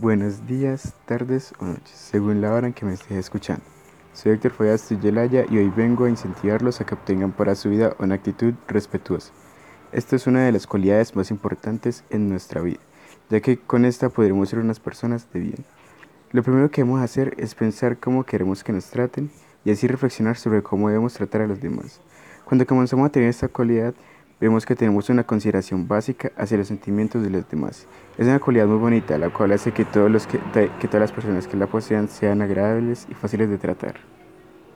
Buenos días, tardes o noches, según la hora en que me estés escuchando. Soy Héctor Foyas Tuyelaya y hoy vengo a incentivarlos a que obtengan para su vida una actitud respetuosa. Esto es una de las cualidades más importantes en nuestra vida, ya que con esta podremos ser unas personas de bien. Lo primero que debemos hacer es pensar cómo queremos que nos traten y así reflexionar sobre cómo debemos tratar a los demás. Cuando comenzamos a tener esta cualidad, vemos que tenemos una consideración básica hacia los sentimientos de los demás. Es una cualidad muy bonita, la cual hace que, todos los que, que todas las personas que la posean sean agradables y fáciles de tratar.